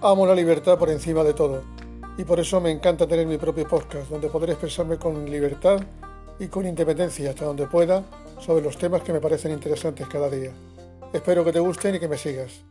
Amo la libertad por encima de todo y por eso me encanta tener mi propio podcast donde poder expresarme con libertad y con independencia hasta donde pueda sobre los temas que me parecen interesantes cada día. Espero que te gusten y que me sigas.